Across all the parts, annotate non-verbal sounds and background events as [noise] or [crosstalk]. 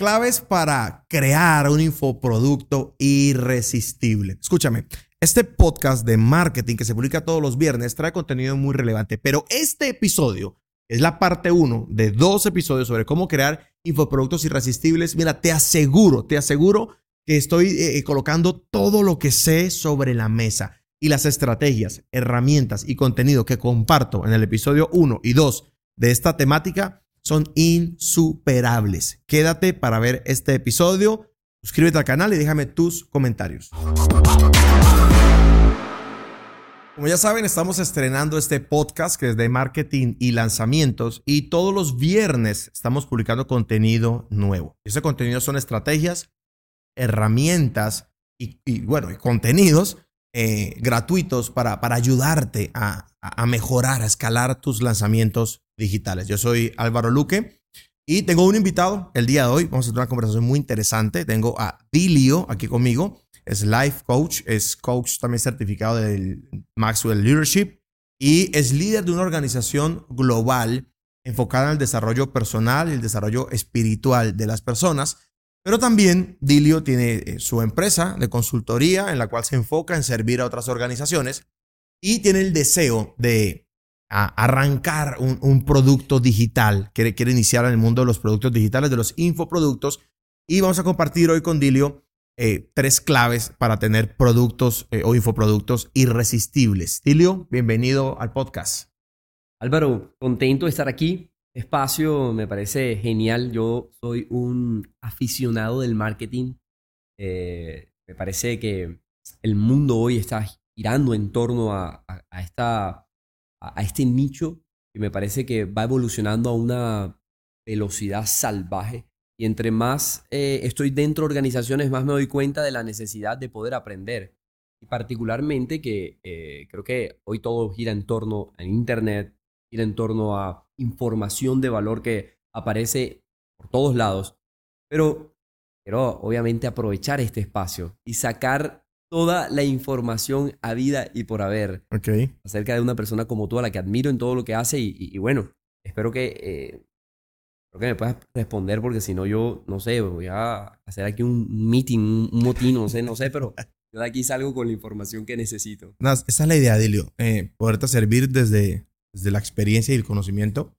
Claves para crear un infoproducto irresistible. Escúchame, este podcast de marketing que se publica todos los viernes trae contenido muy relevante, pero este episodio es la parte uno de dos episodios sobre cómo crear infoproductos irresistibles. Mira, te aseguro, te aseguro que estoy eh, eh, colocando todo lo que sé sobre la mesa y las estrategias, herramientas y contenido que comparto en el episodio 1 y 2 de esta temática son insuperables. Quédate para ver este episodio, suscríbete al canal y déjame tus comentarios. Como ya saben, estamos estrenando este podcast que es de marketing y lanzamientos y todos los viernes estamos publicando contenido nuevo. Ese contenido son estrategias, herramientas y, bueno, y contenidos eh, gratuitos para, para ayudarte a, a, mejorar, a escalar tus lanzamientos digitales. Yo soy Álvaro Luque y tengo un invitado el día de hoy. Vamos a tener una conversación muy interesante. Tengo a Dilio aquí conmigo. Es life coach, es coach también certificado del Maxwell Leadership y es líder de una organización global enfocada en el desarrollo personal y el desarrollo espiritual de las personas pero también Dilio tiene eh, su empresa de consultoría en la cual se enfoca en servir a otras organizaciones y tiene el deseo de arrancar un, producto digital. Quiere, quiere iniciar en el mundo de los productos digitales, de los infoproductos. Y vamos a compartir hoy con Dilio eh, tres claves para tener productos eh, o infoproductos irresistibles. Dilio, bienvenido al podcast. Álvaro, contento de estar aquí espacio me parece genial. Yo soy un aficionado del marketing. Eh, me parece que el mundo hoy está girando en torno a, esta, a, este nicho y me parece que va evolucionando a una velocidad salvaje. Y entre más eh, estoy dentro de organizaciones, más me doy cuenta de la necesidad de poder aprender. Y particularmente que eh, creo que hoy todo gira en torno a Internet, gira en torno a información de valor que aparece por todos lados. Pero quiero obviamente aprovechar este espacio y sacar toda la información a vida y por haber okay. acerca de una persona como tú, a la que admiro en todo lo que hace. Y, bueno, espero que, eh, que me puedas responder, porque si no, yo no sé, voy a hacer aquí un meeting, un motín, no sé, no sé, pero yo de aquí salgo con la información que necesito. esa es la idea, Dilio, eh, poderte servir desde, desde la experiencia y el conocimiento.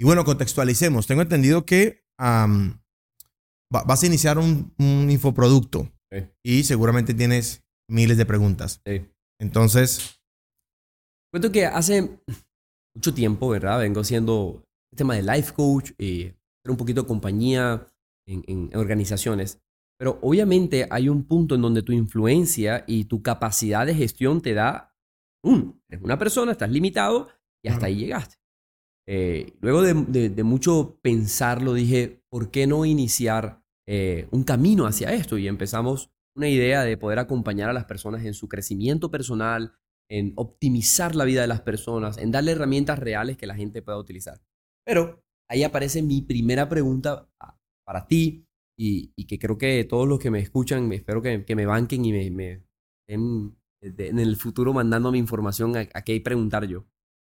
Y bueno, contextualicemos. Tengo entendido que vas a iniciar un, infoproducto y seguramente tienes miles de preguntas. Entonces... Cuento que hace mucho tiempo, ¿verdad? Vengo haciendo el tema de life coach y hacer un poquito de compañía en, en organizaciones. Pero obviamente hay un punto en donde tu influencia y tu capacidad de gestión te da un, eres una persona, estás limitado y hasta ahí llegaste. Eh, luego de, mucho pensarlo, dije, ¿por qué no iniciar eh, un camino hacia esto? Y empezamos una idea de poder acompañar a las personas en su crecimiento personal, en optimizar la vida de las personas, en darle herramientas reales que la gente pueda utilizar. Pero ahí aparece mi primera pregunta para ti y, que creo que todos los que me escuchan, espero que, me banquen y me, estén en el futuro mandando mi información a, a qué preguntar yo.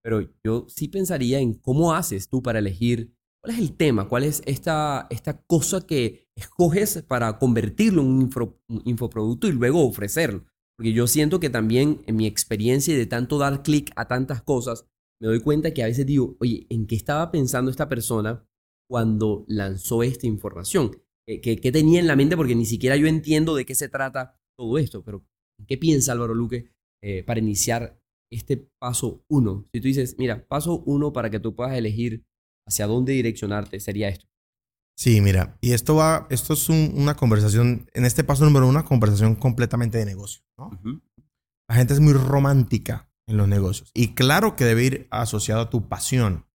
Pero yo sí pensaría en cómo haces tú para elegir cuál es el tema, cuál es esta, esta cosa que escoges para convertirlo en un, infoproducto y luego ofrecerlo. Porque yo siento que también en mi experiencia de tanto dar clic a tantas cosas, me doy cuenta que a veces digo, oye, ¿en qué estaba pensando esta persona cuando lanzó esta información? ¿Qué, qué tenía en la mente? Porque ni siquiera yo entiendo de qué se trata todo esto, pero ¿qué piensa Álvaro Luque eh, para iniciar este paso uno. Si tú dices, mira, paso uno para que tú puedas elegir hacia dónde direccionarte, sería esto. Sí, mira, y esto va, esto es una conversación, en este paso número uno, una conversación completamente de negocio. La gente es muy romántica en los negocios y claro que debe ir asociado a tu pasión,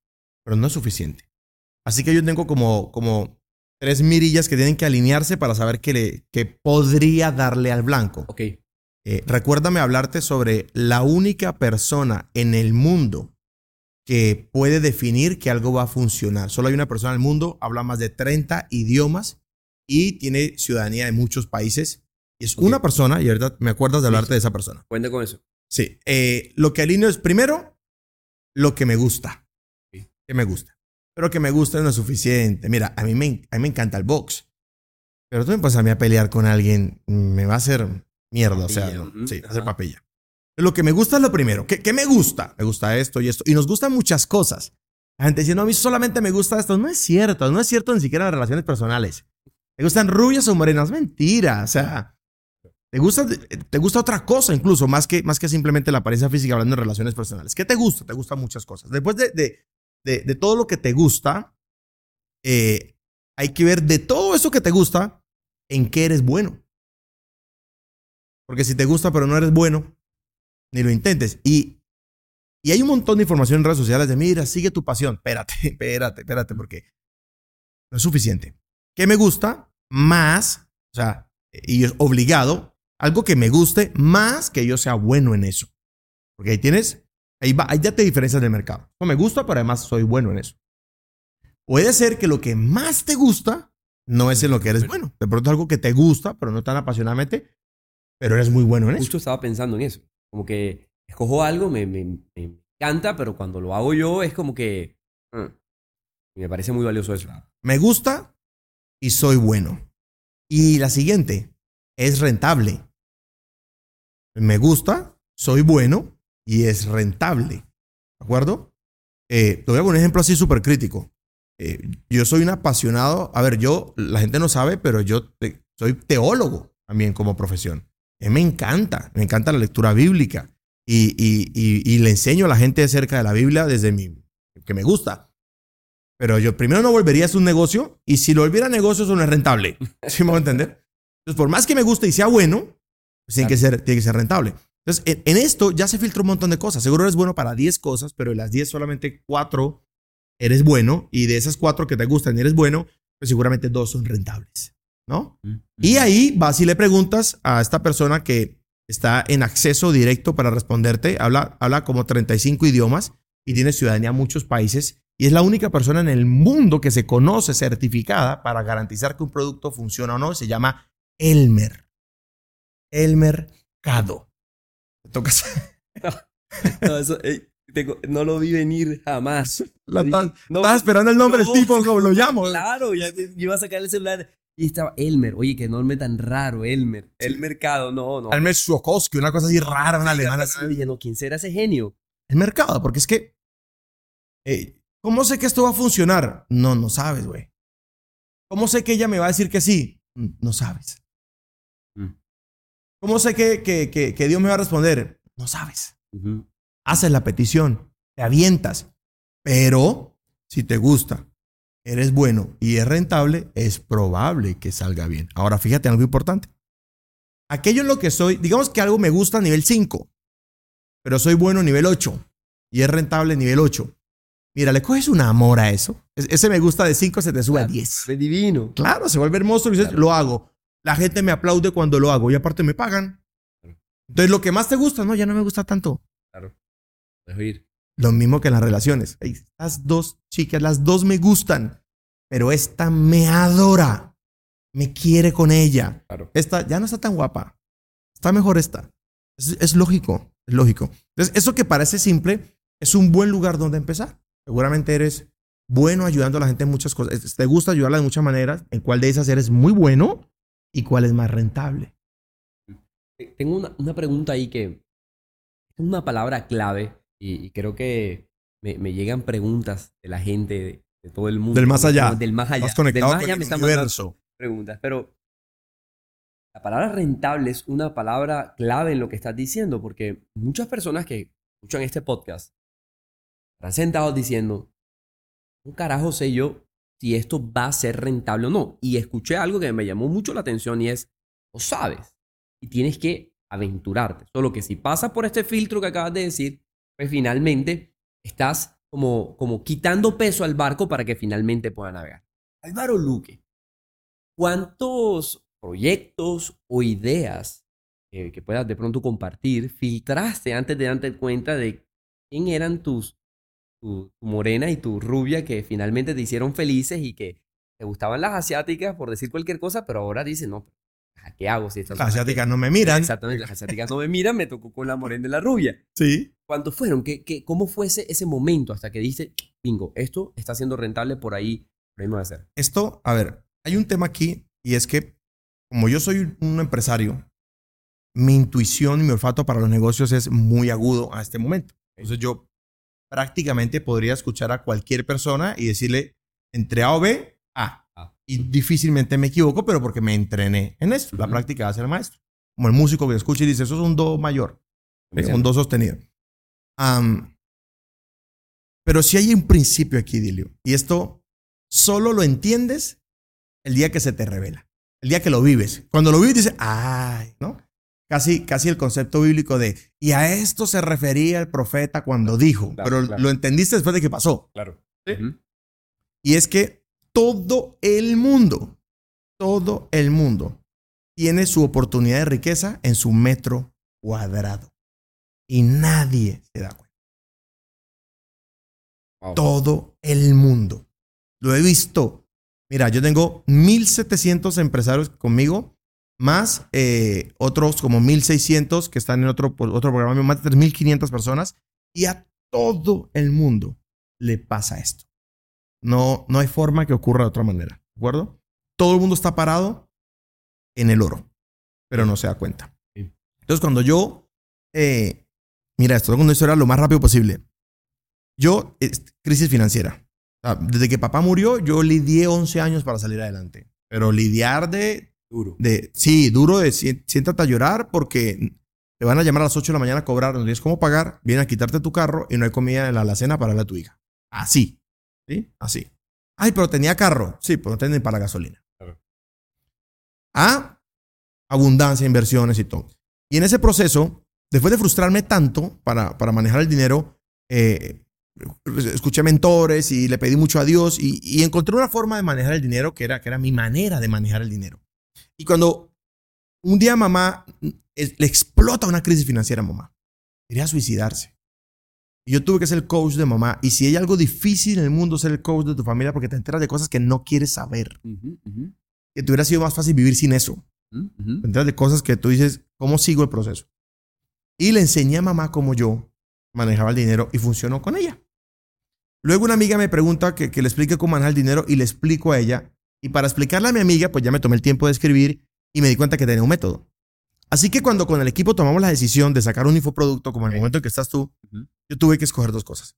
pero no es suficiente. Así que yo tengo como, como tres mirillas que tienen que alinearse para saber qué le, que podría darle al blanco. Ok. Eh, recuérdame hablarte sobre la única persona en el mundo que puede definir que algo va a funcionar. Solo hay una persona en el mundo, habla más de 30 idiomas y tiene ciudadanía de muchos países. Y es una persona, y ahorita me acuerdas de hablarte de esa persona. Cuente con eso. Sí. Eh, lo que alineo es primero lo que me gusta. Que me gusta. Pero que me gusta no es suficiente. Mira, a mí me, a mí me encanta el box. Pero tú me pasas a mí a pelear con alguien, me va a hacer mierda, o sea, Papilla, no, ujú, sí, hacer papilla. Lo que me gusta es lo primero. ¿Qué, qué me gusta? Me gusta esto y esto. Y nos gustan muchas cosas. La gente dice, no, a mí solamente me gusta esto. No es cierto, no es cierto ni siquiera en las relaciones personales. ¿Te gustan rubias o morenas? Mentira. O sea, te gusta, te gusta otra cosa incluso, más que, más que simplemente la apariencia física hablando de relaciones personales. ¿Qué te gusta? Te gustan muchas cosas. Después de, de, de, de todo lo que te gusta, eh, hay que ver de todo eso que te gusta, en qué eres bueno. Porque si te gusta pero no eres bueno, ni lo intentes. Y, y hay un montón de información en redes sociales de, mira, sigue tu pasión. Espérate, [laughs] espérate, espérate, porque no es suficiente. ¿Qué me gusta? Más, o sea, y es obligado, algo que me guste más que yo sea bueno en eso. Porque ahí tienes, ahí, va, ahí ya te diferencias del mercado. No me gusta, pero además soy bueno en eso. Puede ser que lo que más te gusta no es en lo que eres bueno. De pronto es algo que te gusta, pero no tan apasionadamente, pero eres muy bueno en eso. Justo estaba pensando en eso. Como que escojo algo, me, me, me encanta, pero cuando lo hago yo es como que... mm, me parece muy valioso eso. Me gusta y soy bueno. Y la siguiente es rentable. Me gusta, soy bueno y es rentable. ¿De acuerdo? Eh, te voy a poner un ejemplo así súper crítico. Eh, yo soy un apasionado. A ver, yo, la gente no sabe, pero yo te- soy teólogo también como profesión. A mí me encanta, me encanta la lectura bíblica. Y, y- y- y le enseño a la gente acerca de la Biblia desde mi. que me gusta. Pero yo primero no volvería a hacer un negocio y si lo volviera a negocio eso no es rentable. [laughs] ¿Sí me voy a entender? Entonces, por más que me guste y sea bueno, pues tiene, que ser, tiene que ser rentable. Entonces, en, en esto ya se filtra un montón de cosas. Seguro eres bueno para 10 cosas, pero de las 10 solamente 4 eres bueno y de esas 4 que te gustan y eres bueno, pues seguramente 2 son rentables, ¿no? Y ahí vas y le preguntas a esta persona que está en acceso directo para responderte, habla, habla como 35 idiomas y tiene ciudadanía en muchos países y es la única persona en el mundo que se conoce certificada para garantizar que un producto funciona o no. Se llama Elmer. Elmer Cado. Te tocas. [laughs] No, eso, eh, tengo- no lo vi venir jamás. La- no, estás esperando el nombre no. del tipo, como lo llamo. Claro, ya iba a sacar el celular y estaba Elmer. Oye, qué nombre tan raro, Elmer. El mercado, no, no. Elmer Schokowski, una cosa así rara, una alemana. Sí, oye, no, ¿quién será ese genio? el mercado, porque es que, eh, ¿cómo sé que esto va a funcionar? No, no sabes, güey. ¿Cómo sé que ella me va a decir que sí? Mm, No sabes. Mm. ¿Cómo sé que, que, que, que Dios me va a responder? No sabes. Haces la petición, te avientas, pero si te gusta, eres bueno y es rentable, es probable que salga bien. Ahora, fíjate en algo importante. Aquello en lo que soy, digamos que algo me gusta a nivel 5, pero soy bueno a nivel 8 y es rentable a nivel 8. Mira, le coges un amor a eso. Es- Ese me gusta de 5 se te sube a Claro, 10. fue divino. Claro, se vuelve hermoso y dices, Claro. lo hago. La gente me aplaude cuando lo hago y aparte me pagan. Entonces, lo que más te gusta, no, ya no me gusta tanto. Claro. Dejo ir. Lo mismo que en las relaciones. Estas dos chicas, las dos me gustan, pero esta me adora. Me quiere con ella. Claro. Esta ya no está tan guapa. Está mejor esta. Es, es lógico, es lógico. Entonces, eso que parece simple es un buen lugar donde empezar. Seguramente eres bueno ayudando a la gente en muchas cosas. Te gusta ayudarla de muchas maneras. ¿En cuál de esas eres muy bueno y cuál es más rentable? Eh, Tengo una, una pregunta ahí que es una palabra clave y, y creo que me, me llegan preguntas de la gente de, todo el mundo. Del más allá. Del más allá. Estás conectado del más con allá el me están mandando universo. preguntas, pero la palabra rentable es una palabra clave en lo que estás diciendo, porque muchas personas que escuchan este podcast están sentados diciendo, un carajo sé yo si esto va a ser rentable o no. Y escuché algo que me llamó mucho la atención y es, lo sabes, y tienes que aventurarte. Solo que si pasas por este filtro que acabas de decir, pues finalmente estás como, como quitando peso al barco para que finalmente pueda navegar. Álvaro Luque, ¿cuántos proyectos o ideas eh, que puedas de pronto compartir filtraste antes de darte cuenta de quién eran tus tu, tu morena y tu rubia que finalmente te hicieron felices y que te gustaban las asiáticas por decir cualquier cosa, pero ahora dices, no, ¿qué hago si estas Las asiáticas no me miran. Exactamente, las asiáticas no me miran, me tocó con la morena y la rubia. Sí. ¿Cuántos fueron? ¿Qué, qué, ¿Cómo fue ese, ese momento hasta que dices, bingo, esto está siendo rentable por ahí, por ahí me va a hacer? Esto, a ver, hay un tema aquí y es que como yo soy un empresario, mi intuición y mi olfato para los negocios es muy agudo a este momento. Entonces yo prácticamente podría escuchar a cualquier persona y decirle entre A o B, A. Y difícilmente me equivoco, pero porque me entrené en esto. La práctica hace el maestro. Como el músico que escucha y dice, eso es un Do mayor, un Do sostenido. Pero si hay un principio aquí, Dilio, y esto solo lo entiendes el día que se te revela, el día que lo vives. Cuando lo vives dices, ay, ¿no? Casi, casi el concepto bíblico de, y a esto se refería el profeta cuando dijo, pero lo entendiste después de que pasó. Claro. Y es que todo el mundo, todo el mundo tiene su oportunidad de riqueza en su metro cuadrado. Y nadie se da cuenta. Todo el mundo. Lo he visto. Mira, yo tengo 1.700 empresarios conmigo, más eh, otros como 1.600 que están en otro, otro programa, más de 3.500 personas. Y a todo el mundo le pasa esto. No, no hay forma que ocurra de otra manera. ¿De acuerdo? Todo el mundo está parado en el oro, pero no se da cuenta. Entonces, cuando yo, eh, mira, esto con una historia lo más rápido posible. Yo, crisis financiera. desde que papá murió, yo lidié 11 años para salir adelante. Pero lidiar de... Duro. De, sí, duro de siéntate a llorar porque te van a llamar a las 8 de la mañana a cobrar, no tienes cómo pagar, vienen a quitarte tu carro y no hay comida en la alacena para darle a tu hija. Así. ¿Sí? Así. Ay, pero tenía carro. Sí, pero no tenía para gasolina. A abundancia, inversiones y todo. Y en ese proceso, después de frustrarme tanto para, para manejar el dinero, eh, escuché mentores y le pedí mucho a Dios y, encontré una forma de manejar el dinero que era, que era mi manera de manejar el dinero. Y cuando un día mamá le explota una crisis financiera a mamá, quería suicidarse yo tuve que ser el coach de mamá. Y si hay algo difícil en el mundo, ser el coach de tu familia porque te enteras de cosas que no quieres saber. Que te hubiera sido más fácil vivir sin eso. Te enteras de cosas que tú dices, ¿cómo sigo el proceso? Y le enseñé a mamá cómo yo manejaba el dinero y funcionó con ella. Luego una amiga me pregunta que, que le explique cómo manejar el dinero y le explico a ella. Y para explicarle a mi amiga, pues ya me tomé el tiempo de escribir y me di cuenta que tenía un método. Así que cuando con el equipo tomamos la decisión de sacar un infoproducto, como en el momento en que estás tú, yo tuve que escoger dos cosas.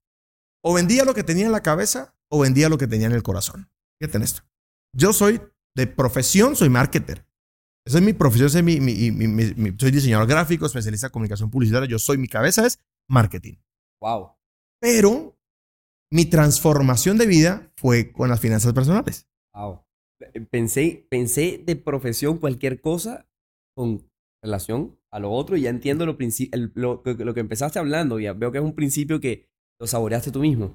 O vendía lo que tenía en la cabeza o vendía lo que tenía en el corazón. Fíjate en esto. Yo soy de profesión, soy marketer. Esa es mi profesión, soy, mi, soy diseñador gráfico, especialista en comunicación publicitaria. Yo soy, mi cabeza es marketing. Wow. Pero mi transformación de vida fue con las finanzas personales. Wow. Pensé, pensé de profesión cualquier cosa con relación a lo otro y ya entiendo lo, lo, lo, que empezaste hablando, ya veo que es un principio que lo saboreaste tú mismo.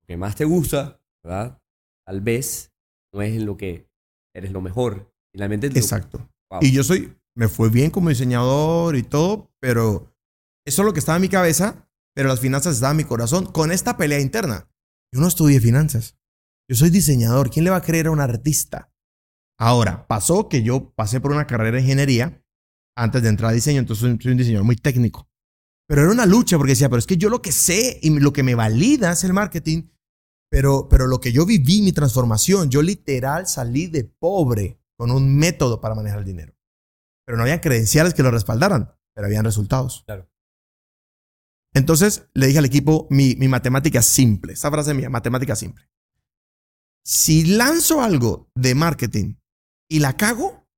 Lo que más te gusta, ¿verdad? Tal vez no es en lo que eres lo mejor. Finalmente. Exacto. Y yo soy, me fue bien como diseñador y todo, pero eso es lo que estaba en mi cabeza, pero las finanzas estaban en mi corazón con esta pelea interna. Yo no estudié finanzas. Yo soy diseñador. ¿Quién le va a creer a un artista? Ahora, pasó que yo pasé por una carrera de ingeniería antes de entrar a diseño, entonces soy, un diseñador muy técnico. Pero era una lucha porque decía, pero es que yo lo que sé y lo que me valida es el marketing, pero, pero lo que yo viví, mi transformación, yo literal salí de pobre con un método para manejar el dinero. Pero no había credenciales que lo respaldaran, pero habían resultados. Claro. Entonces le dije al equipo mi, mi matemática simple, esa frase mía, matemática simple. Si lanzo algo de marketing y la cago,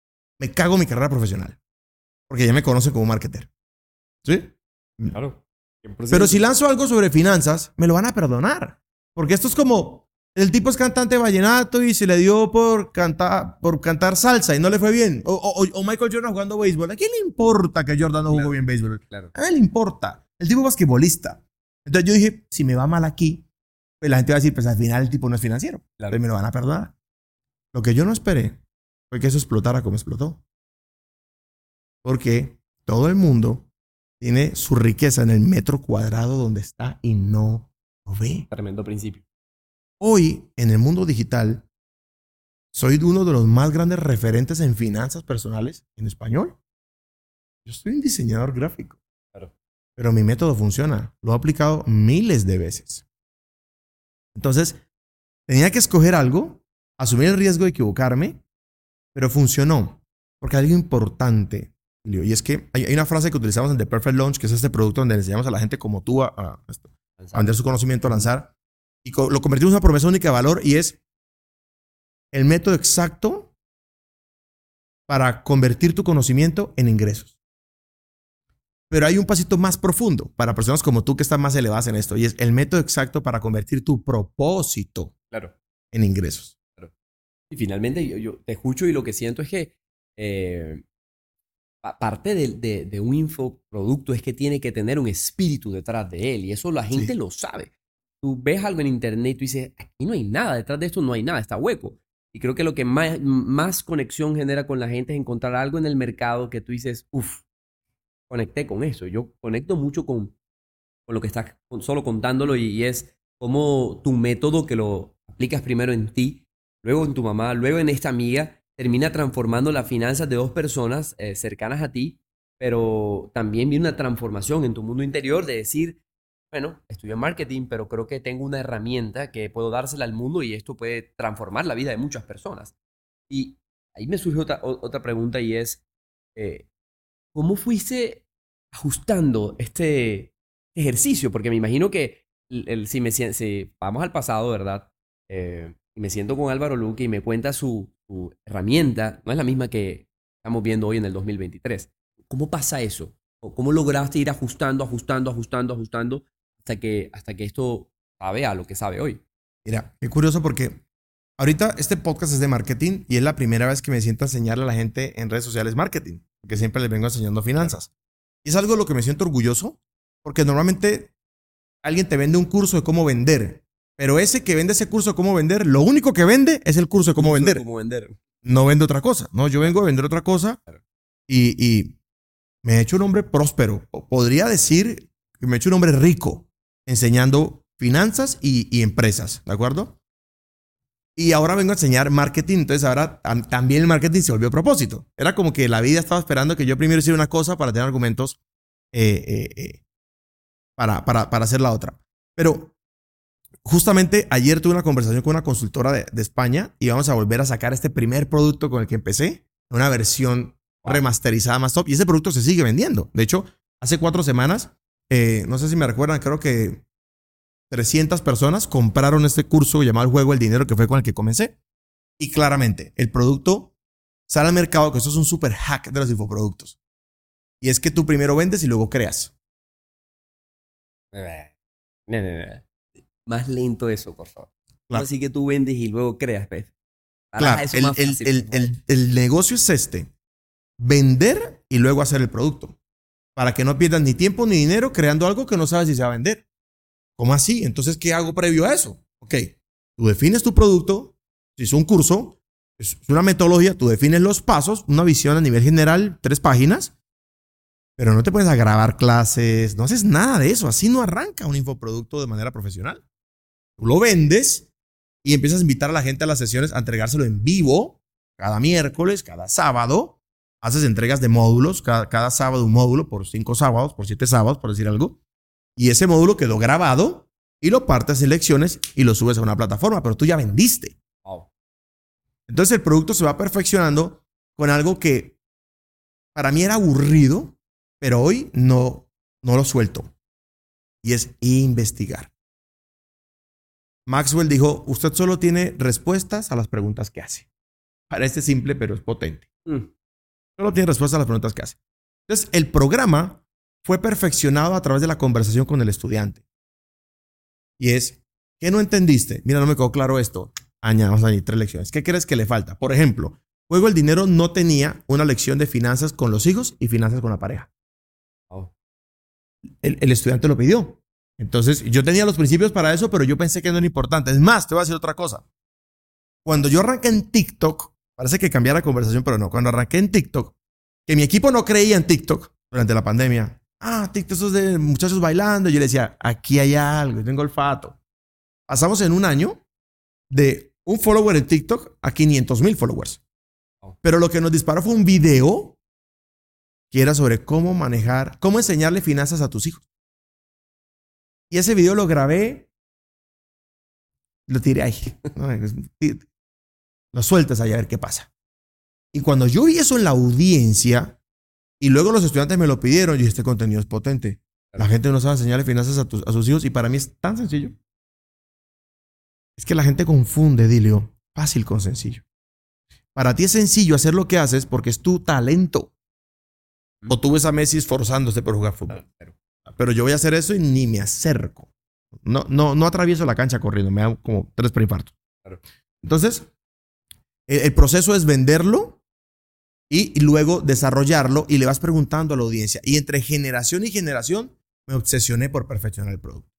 me cago mi carrera profesional. Porque ya me conocen como marketer. ¿Sí? Claro. Pero si lanzo algo sobre finanzas, me lo van a perdonar. Porque esto es como, el tipo es cantante vallenato y se le dio por cantar, por cantar salsa y no le fue bien. O, Michael Jordan jugando béisbol. ¿A quién le importa que Jordan no jugó bien béisbol? Claro. A él le importa. El tipo es basquetbolista. Entonces yo dije, si me va mal aquí, pues la gente va a decir, pues al final el tipo no es financiero. Claro. Pues me lo van a perdonar. Lo que yo no esperé fue que eso explotara como explotó. Porque todo el mundo tiene su riqueza en el metro cuadrado donde está y no lo ve. Tremendo principio. Hoy, en el mundo digital, soy uno de los más grandes referentes en finanzas personales en español. Yo soy un diseñador gráfico. Claro. Pero mi método funciona. Lo he aplicado miles de veces. Entonces, tenía que escoger algo, asumir el riesgo de equivocarme, pero funcionó. Porque hay algo importante, y es que hay, una frase que utilizamos en The Perfect Launch, que es este producto donde enseñamos a la gente como tú a, a, a vender su conocimiento, a lanzar, y lo convertimos en una promesa única de valor y es el método exacto para convertir tu conocimiento en ingresos. Pero hay un pasito más profundo para personas como tú que están más elevadas en esto y es el método exacto para convertir tu propósito claro. en ingresos. Y finalmente yo, te escucho y lo que siento es que eh, parte de, un infoproducto es que tiene que tener un espíritu detrás de él y eso la gente lo sabe. Tú ves algo en internet y tú dices, aquí no hay nada, detrás de esto no hay nada, está hueco. Y creo que lo que más, más conexión genera con la gente es encontrar algo en el mercado que tú dices, uff, conecté con eso. Yo conecto mucho con, con lo que estás solo contándolo y, es como tu método que lo aplicas primero en ti, luego en tu mamá, luego en esta amiga, termina transformando las finanzas de dos personas eh, cercanas a ti, pero también viene una transformación en tu mundo interior de decir, bueno, estudio marketing, pero creo que tengo una herramienta que puedo dársela al mundo y esto puede transformar la vida de muchas personas. Y ahí me surge otra, otra pregunta y es, eh, ¿cómo fuiste ajustando este ejercicio? Porque me imagino que si, me, si vamos al pasado, ¿verdad? Eh, y me siento con Álvaro Luque y me cuenta su, su herramienta, no es la misma que estamos viendo hoy en el 2023. ¿Cómo pasa eso? ¿Cómo lograste ir ajustando, ajustando, ajustando, ajustando hasta que, hasta que esto sabe a lo que sabe hoy. Mira, qué curioso porque ahorita este podcast es de marketing y es la primera vez que me siento a enseñarle a la gente en redes sociales marketing, porque siempre les vengo enseñando finanzas. Y es algo de lo que me siento orgulloso, porque normalmente alguien te vende un curso de cómo vender, pero ese que vende ese curso de cómo vender, lo único que vende es el curso de cómo vender. Cómo vender. No vende otra cosa, ¿no? Yo vengo a vender otra cosa y, y me he hecho un hombre próspero. Podría decir que me he hecho un hombre rico enseñando finanzas y, empresas, ¿de acuerdo? Y ahora vengo a enseñar marketing, entonces ahora también el marketing se volvió a propósito. Era como que la vida estaba esperando que yo primero hiciera una cosa para tener argumentos eh, eh, eh, para, para, para, hacer la otra. Pero justamente ayer tuve una conversación con una consultora de, de, España y vamos a volver a sacar este primer producto con el que empecé, una versión remasterizada más top. Y ese producto se sigue vendiendo. De hecho, hace cuatro semanas eh, no sé si me recuerdan, creo que 300 personas compraron este curso llamado El Juego del Dinero, que fue con el que comencé. Y claramente, el producto sale al mercado, que eso es un super hack de los infoproductos. Y es que tú primero vendes y luego creas. Más lento eso, por favor. Así que tú vendes y luego creas, Pez. Claro, el negocio es este. Vender y luego hacer el producto para que no pierdas ni tiempo ni dinero creando algo que no sabes si se va a vender. ¿Cómo así? Entonces, ¿qué hago previo a eso? Ok, tú defines tu producto, si es un curso, es una metodología, tú defines los pasos, una visión a nivel general, tres páginas, pero no te puedes a grabar clases, no haces nada de eso, así no arranca un infoproducto de manera profesional. Tú lo vendes y empiezas a invitar a la gente a las sesiones a entregárselo en vivo, cada miércoles, cada sábado, haces entregas de módulos, cada, sábado un módulo, por cinco sábados, por siete sábados, por decir algo. Y ese módulo quedó grabado y lo partes en lecciones y lo subes a una plataforma, pero tú ya vendiste. Entonces el producto se va perfeccionando con algo que para mí era aburrido, pero hoy no, no lo suelto. Y es investigar. Maxwell dijo, usted solo tiene respuestas a las preguntas que hace. Parece simple, pero es potente. Mm. Solo tiene respuesta a las preguntas que hace. Entonces, el programa fue perfeccionado a través de la conversación con el estudiante. Y es, ¿qué no entendiste? Mira, no me quedó claro esto. Añadamos ahí tres lecciones. ¿Qué crees que le falta? Por ejemplo, Juego el Dinero no tenía una lección de finanzas con los hijos y finanzas con la pareja. Oh. El, el, estudiante lo pidió. Entonces, yo tenía los principios para eso, pero yo pensé que no era importante. Es más, te voy a decir otra cosa. Cuando yo arranqué en TikTok, Parece que cambié la conversación, pero no. Cuando arranqué en TikTok, que mi equipo no creía en TikTok durante la pandemia. Ah, TikTok esos de muchachos bailando. Yo le decía, aquí hay algo, yo tengo olfato. Pasamos en un año de un follower en TikTok a 500 mil followers. Pero lo que nos disparó fue un video que era sobre cómo manejar, cómo enseñarle finanzas a tus hijos. Y ese video lo grabé, lo tiré ahí. Lo sueltas allá a ver qué pasa. Y cuando yo vi eso en la audiencia, y luego los estudiantes me lo pidieron, y este contenido es potente. La gente no sabe enseñarle finanzas a, sus hijos y para mí es tan sencillo. Es que la gente confunde, Dilio, fácil con sencillo. Para ti es sencillo hacer lo que haces porque es tu talento. O tú ves a Messi esforzándose por jugar fútbol. Pero yo voy a hacer eso y ni me acerco. No, no, no atravieso la cancha corriendo, me hago como tres preinfartos. Entonces, el, el proceso es venderlo y, y luego desarrollarlo y le vas preguntando a la audiencia. Y entre generación y generación me obsesioné por perfeccionar el producto.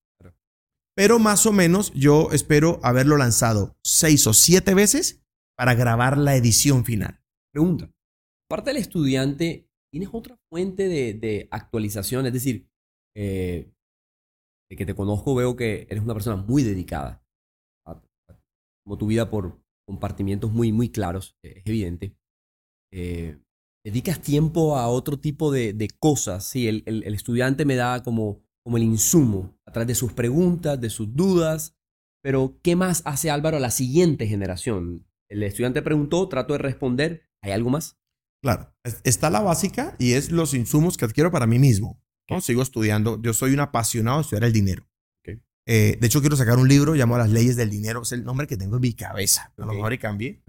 Pero más o menos yo espero haberlo lanzado seis o siete veces para grabar la edición final. Pregunta. Parte del estudiante, ¿tienes otra fuente de, de actualización? Es decir, eh, de que te conozco veo que eres una persona muy dedicada. a- a- como tu vida por compartimientos muy, muy claros, eh, es evidente. Eh, ¿Dedicas tiempo a otro tipo de, de cosas? Sí, el, el- el estudiante me da como, como el insumo a través de sus preguntas, de sus dudas. Pero, ¿qué más hace Álvaro a la siguiente generación? El estudiante preguntó, trato de responder. ¿Hay algo más? Claro, es- está la básica y es los insumos que adquiero para mí mismo. ¿no? Sigo estudiando. Yo soy un apasionado de estudiar el dinero. Eh, de hecho, quiero sacar un libro llamado Las leyes del dinero. Es el nombre que tengo en mi cabeza. A lo mejor y cambié.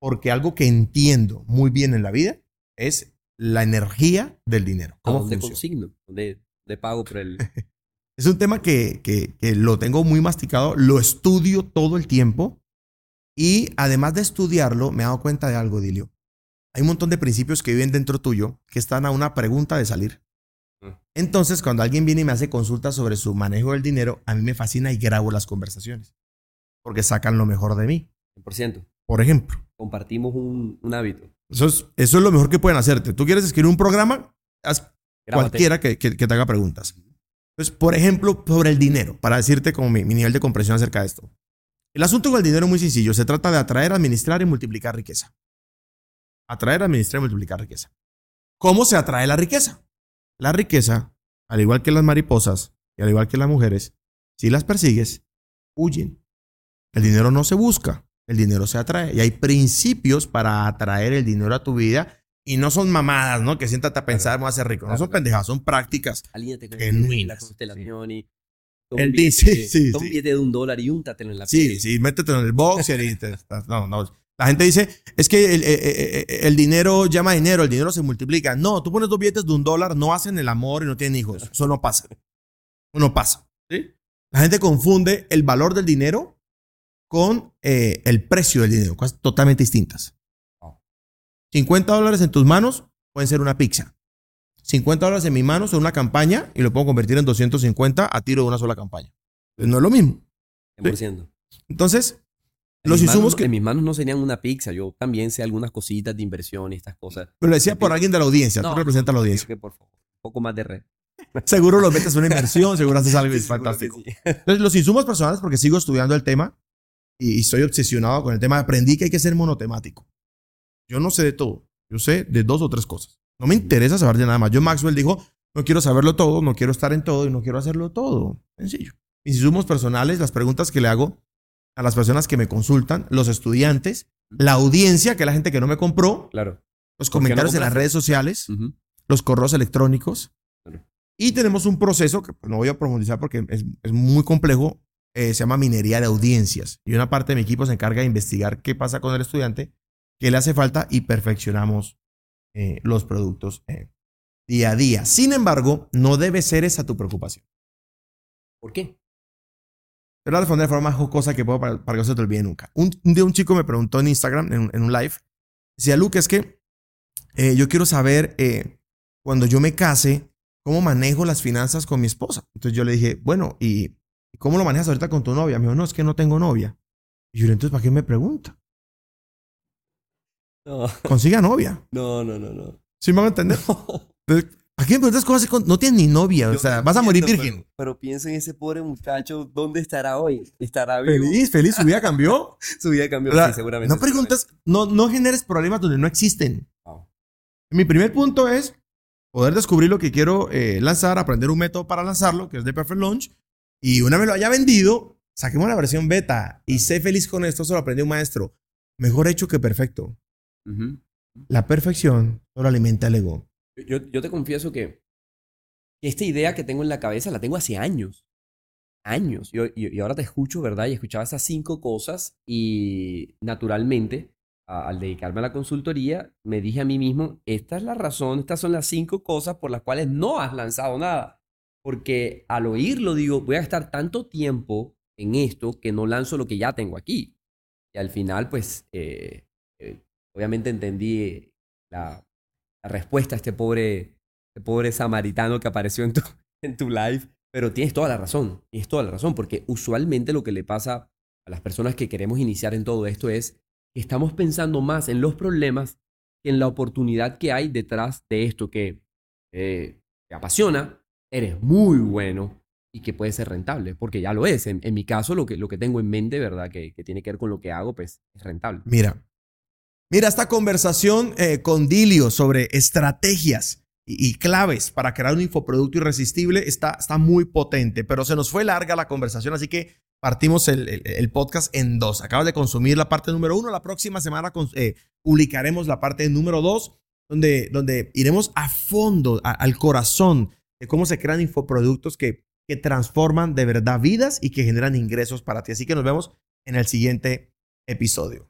Porque algo que entiendo muy bien en la vida es la energía del dinero. ¿A ¿Cómo dónde funciona. consigno? ¿Dónde, dónde pago por el...? [laughs] Es un tema que, que- que lo tengo muy masticado, lo estudio todo el tiempo y además de estudiarlo me he dado cuenta de algo, Dilio. Hay un montón de principios que viven dentro tuyo que están a una pregunta de salir. Mm. Entonces, cuando alguien viene y me hace consultas sobre su manejo del dinero, a mí me fascina y grabo las conversaciones porque sacan lo mejor de mí. 100%. Por ejemplo, Compartimos un, un hábito. eso es, eso es lo mejor que pueden hacerte. Tú quieres escribir un programa, haz Grábate. cualquiera que, que- que te haga preguntas. Entonces, por ejemplo, sobre el dinero, para decirte como mi, mi nivel de comprensión acerca de esto. El asunto con el dinero es muy sencillo. Se trata de atraer, administrar y multiplicar riqueza. Atraer, administrar y multiplicar riqueza. ¿Cómo se atrae la riqueza? La riqueza, al igual que las mariposas y al igual que las mujeres, si las persigues, huyen. El dinero no se busca, el dinero se atrae. Y hay principios para atraer el dinero a tu vida. Y no son mamadas, ¿no? Que siéntate a pensar, me voy a ser rico. No son pendejadas, son prácticas. Genuinas, la constelación y... toma El un di- [laughs] billete- sí, sí, un sí. billete de un dólar y úntatelo en la Sí, piel. sí, métete en el boxer y te- no, no. La gente dice, es que el, eh, eh, eh, el dinero llama dinero, el dinero se multiplica. No, tú pones dos billetes de un dólar, no hacen el amor y no tienen hijos. Eso no pasa. No pasa. ¿sí? La gente confunde el valor del dinero con eh, el precio del dinero, cosas totalmente distintas. Wow. 50 dólares en tus manos pueden ser una pizza. 50 dólares en mis manos son una campaña y lo puedo convertir en 250 a tiro de una sola campaña. Entonces, no es lo mismo. 100%. Entonces, En los insumos manos- que... En mis manos no serían una pizza. Yo también sé algunas cositas de inversión y estas cosas. Pero lo decía por alguien de la audiencia. No, tú representas a la audiencia. que, por favor, un poco más de red. [laughs] Seguro lo metes en una inversión, seguro haces algo y es [laughs] fantástico. sí. Entonces, los insumos personales, porque sigo estudiando el tema y, y estoy obsesionado con el tema, aprendí que hay que ser monotemático. Yo no sé de todo. Yo sé de dos o tres cosas. No me interesa saber de nada más. Yo, Maxwell, dijo, no quiero saberlo todo, no quiero estar en todo y no quiero hacerlo todo. Sencillo. Mis insumos personales, las preguntas que le hago a las personas que me consultan, los estudiantes, la audiencia, que es la gente que no me compró, Claro. los ¿Por qué no comentarios en las redes sociales, los correos electrónicos. Claro. Y tenemos un proceso que pues, no voy a profundizar porque es, es muy complejo, eh, se llama minería de audiencias. Y una parte de mi equipo se encarga de investigar qué pasa con el estudiante, qué le hace falta y perfeccionamos eh, los productos eh, día a día. Sin embargo, no debe ser esa tu preocupación. ¿Por qué? Voy a responder de forma más jocosa que puedo para, para que no se te olvide nunca. Un, un día un chico me preguntó en Instagram, en, un- en un live, decía, Luke, es que eh, yo quiero saber eh, cuando yo me case, cómo manejo las finanzas con mi esposa. Entonces yo le dije, bueno, ¿y cómo lo manejas ahorita con tu novia? Me dijo, no, es que no tengo novia. Y yo, entonces, ¿para qué me pregunta? No, Consiga novia. [laughs] no, no, no. no. ¿Sí me van a entender? [laughs] Entonces, ¿A qué me preguntas cosas así con- No tienes ni novia, o sea, vas a morir virgen. Pero, pero piensa en ese pobre muchacho, ¿dónde estará hoy? ¿Estará vivo? Feliz, feliz, su vida cambió. [laughs] Su vida cambió, sí, seguramente. no preguntes, no, no generes problemas donde no existen. Wow. Mi primer punto es poder descubrir lo que quiero eh, lanzar, aprender un método para lanzarlo, que es de Perfect Launch. Y una vez lo haya vendido, saquemos la versión beta y sé feliz con esto. Eso lo aprendió un maestro. Mejor hecho que perfecto. Ujú. La perfección solo alimenta el ego. Yo, yo te confieso que esta idea que tengo en la cabeza la tengo hace años. Años. Yo, y, y ahora te escucho, ¿verdad? Y escuchaba esas cinco cosas y naturalmente, al dedicarme a la consultoría, me dije a mí mismo, esta es la razón, estas son las cinco cosas por las cuales no has lanzado nada. Porque al oírlo digo, voy a gastar tanto tiempo en esto que no lanzo lo que ya tengo aquí. Y al final, pues, eh, eh, obviamente entendí la, respuesta a este pobre, este pobre samaritano que apareció en tu, [laughs] en tu live. Pero tienes toda la razón, tienes toda la razón, porque usualmente lo que le pasa a las personas que queremos iniciar en todo esto es que estamos pensando más en los problemas que en la oportunidad que hay detrás de esto que eh, te apasiona, eres muy bueno y que puede ser rentable, porque ya lo es. En, en mi caso, lo que, lo que tengo en mente, ¿verdad? Que, que tiene que ver con lo que hago, pues es rentable. Mira, mira esta conversación eh, con Dilio sobre estrategias y, claves para crear un infoproducto irresistible está, está muy potente, pero se nos fue larga la conversación, así que partimos el, el- podcast en dos. Acabas de consumir la parte número uno, la próxima semana con- eh, publicaremos la parte número dos, donde, donde iremos a fondo, al corazón de cómo se crean infoproductos que, que transforman de verdad vidas y que generan ingresos para ti. Así que nos vemos en el siguiente episodio.